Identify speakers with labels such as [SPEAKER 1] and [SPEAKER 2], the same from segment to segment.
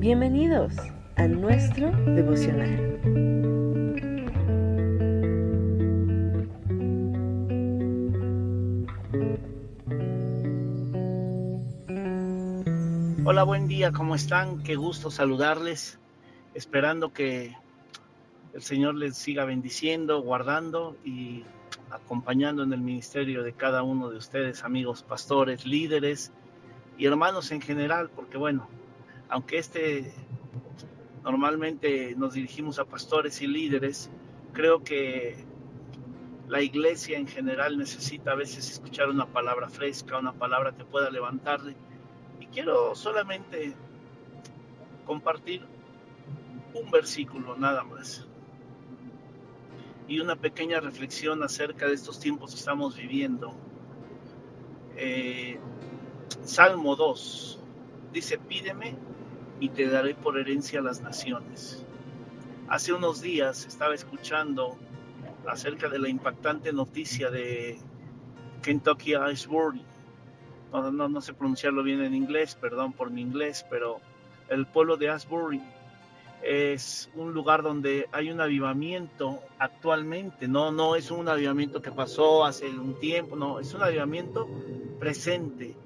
[SPEAKER 1] Bienvenidos a nuestro devocional.
[SPEAKER 2] Hola, buen día, ¿cómo están? Qué gusto saludarles, esperando que el Señor les siga bendiciendo, guardando y acompañando en el ministerio de cada uno de ustedes, amigos pastores, líderes y hermanos en general, porque bueno, aunque este normalmente nos dirigimos a pastores y líderes, creo que la iglesia en general necesita a veces escuchar una palabra fresca, una palabra que pueda levantarle. Y quiero solamente compartir un versículo nada más y una pequeña reflexión acerca de estos tiempos que estamos viviendo. Eh, Salmo 2 dice, pídeme y te daré por herencia las naciones. Hace unos días estaba escuchando acerca de la impactante noticia de Kentucky Iceberg. No, no, no sé pronunciarlo bien en inglés, perdón por mi inglés, pero el pueblo de Asbury es un lugar donde hay un avivamiento actualmente, no, no es un avivamiento que pasó hace un tiempo, no, es un avivamiento presente.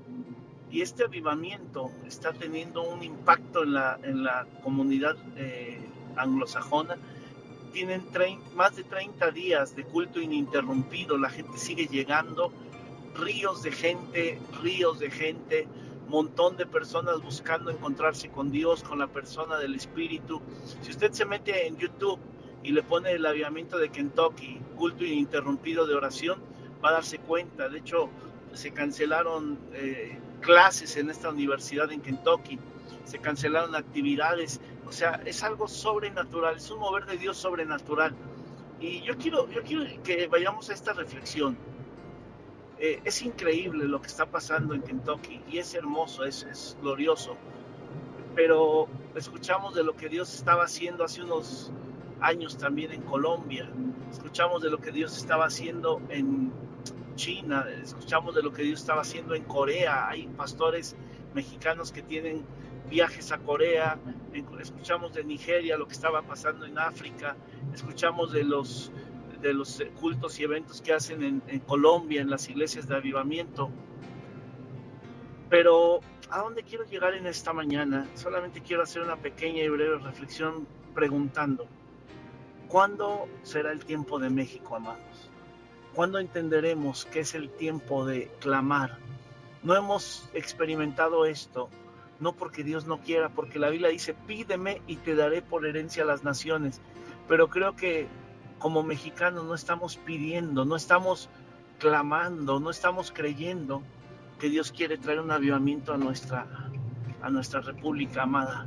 [SPEAKER 2] Y este avivamiento está teniendo un impacto en la, en la comunidad eh, anglosajona. Tienen más de 30 días de culto ininterrumpido, la gente sigue llegando, ríos de gente, ríos de gente, montón de personas buscando encontrarse con Dios, con la persona del Espíritu. Si usted se mete en YouTube y le pone el avivamiento de Kentucky, culto ininterrumpido de oración, va a darse cuenta. De hecho, se cancelaron eh, clases en esta universidad en Kentucky, se cancelaron actividades, o sea, es algo sobrenatural, es un mover de Dios sobrenatural. Y yo quiero, yo quiero que vayamos a esta reflexión. Eh, es increíble lo que está pasando en Kentucky y es hermoso, es, es glorioso. Pero escuchamos de lo que Dios estaba haciendo hace unos años también en Colombia, escuchamos de lo que Dios estaba haciendo en China, escuchamos de lo que Dios estaba haciendo en Corea, hay pastores mexicanos que tienen viajes a Corea, escuchamos de Nigeria lo que estaba pasando en África, escuchamos de los cultos y eventos que hacen en, en, Colombia, en las iglesias de avivamiento. Pero, ¿a dónde quiero llegar en esta mañana? Solamente quiero hacer una pequeña y breve reflexión preguntando, ¿cuándo será el tiempo de México, amados? ¿Cuándo entenderemos que es el tiempo de clamar? No hemos experimentado esto, no porque Dios no quiera, porque la Biblia dice, pídeme y te daré por herencia a las naciones. Pero creo que como mexicanos no estamos pidiendo, no estamos clamando, no estamos creyendo que Dios quiere traer un avivamiento a nuestra, a nuestra república amada.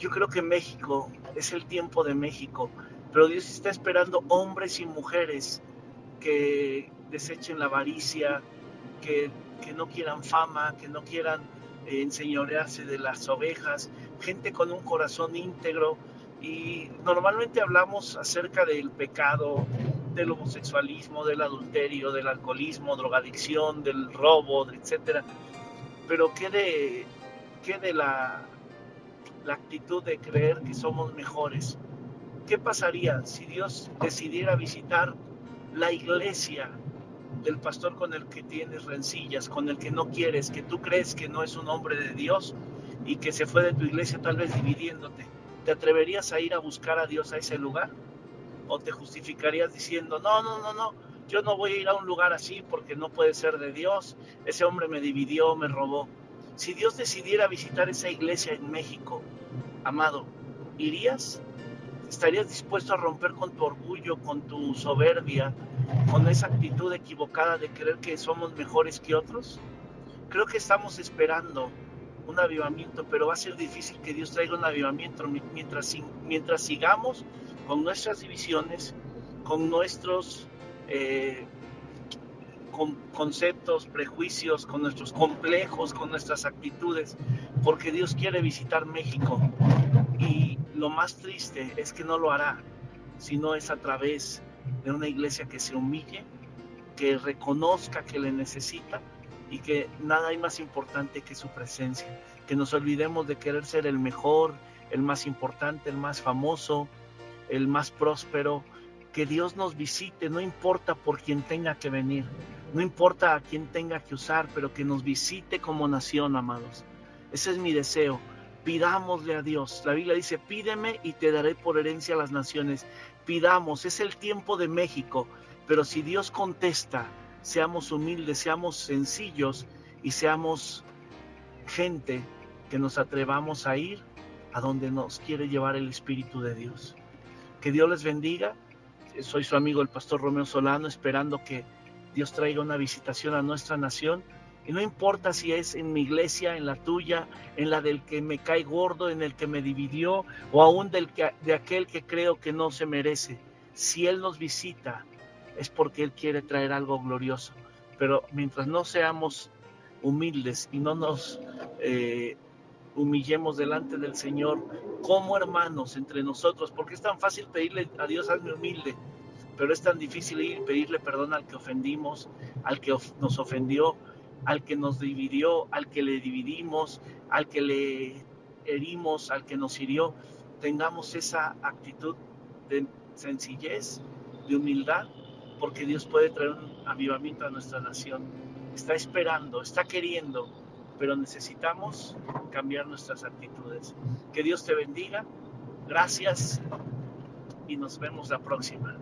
[SPEAKER 2] Yo creo que México es el tiempo de México, pero Dios está esperando hombres y mujeres que desechen la avaricia, que, que no quieran fama, que no quieran eh, enseñorearse de las ovejas, gente con un corazón íntegro. Y normalmente hablamos acerca del pecado, del homosexualismo, del adulterio, del alcoholismo, drogadicción, del robo, etcétera. Pero ¿qué de, qué de la, la actitud de creer que somos mejores? ¿Qué pasaría si Dios decidiera visitar la iglesia del pastor con el que tienes rencillas, con el que no quieres, que tú crees que no es un hombre de Dios y que se fue de tu iglesia tal vez dividiéndote. ¿Te atreverías a ir a buscar a Dios a ese lugar? ¿O te justificarías diciendo, no, no, no, no, yo no voy a ir a un lugar así porque no puede ser de Dios, ese hombre me dividió, me robó? Si Dios decidiera visitar esa iglesia en México, amado, ¿irías? ¿Estarías dispuesto a romper con tu orgullo, con tu soberbia, con esa actitud equivocada de creer que somos mejores que otros? Creo que estamos esperando un avivamiento, pero va a ser difícil que Dios traiga un avivamiento mientras, mientras sigamos con nuestras divisiones, con nuestros eh, con conceptos, prejuicios, con nuestros complejos, con nuestras actitudes, porque Dios quiere visitar México lo más triste es que no lo hará si no es a través de una iglesia que se humille, que reconozca que le necesita y que nada hay más importante que su presencia, que nos olvidemos de querer ser el mejor, el más importante, el más famoso, el más próspero, que Dios nos visite, no importa por quien tenga que venir, no importa a quién tenga que usar, pero que nos visite como nación, amados. Ese es mi deseo. Pidámosle a Dios. La Biblia dice, pídeme y te daré por herencia a las naciones. Pidamos, es el tiempo de México, pero si Dios contesta, seamos humildes, seamos sencillos y seamos gente que nos atrevamos a ir a donde nos quiere llevar el Espíritu de Dios. Que Dios les bendiga. Soy su amigo el pastor Romeo Solano, esperando que Dios traiga una visitación a nuestra nación. Y no importa si es en mi iglesia, en la tuya, en la del que me cae gordo, en el que me dividió, o aún del que, de aquel que creo que no se merece. Si Él nos visita, es porque Él quiere traer algo glorioso. Pero mientras no seamos humildes y no nos eh, humillemos delante del Señor como hermanos entre nosotros, porque es tan fácil pedirle a Dios, hazme humilde, pero es tan difícil ir pedirle perdón al que ofendimos, al que nos ofendió, al que nos dividió, al que le dividimos, al que le herimos, al que nos hirió. Tengamos esa actitud de sencillez, de humildad, porque Dios puede traer un avivamiento a nuestra nación. Está esperando, está queriendo, pero necesitamos cambiar nuestras actitudes. Que Dios te bendiga. Gracias y nos vemos la próxima.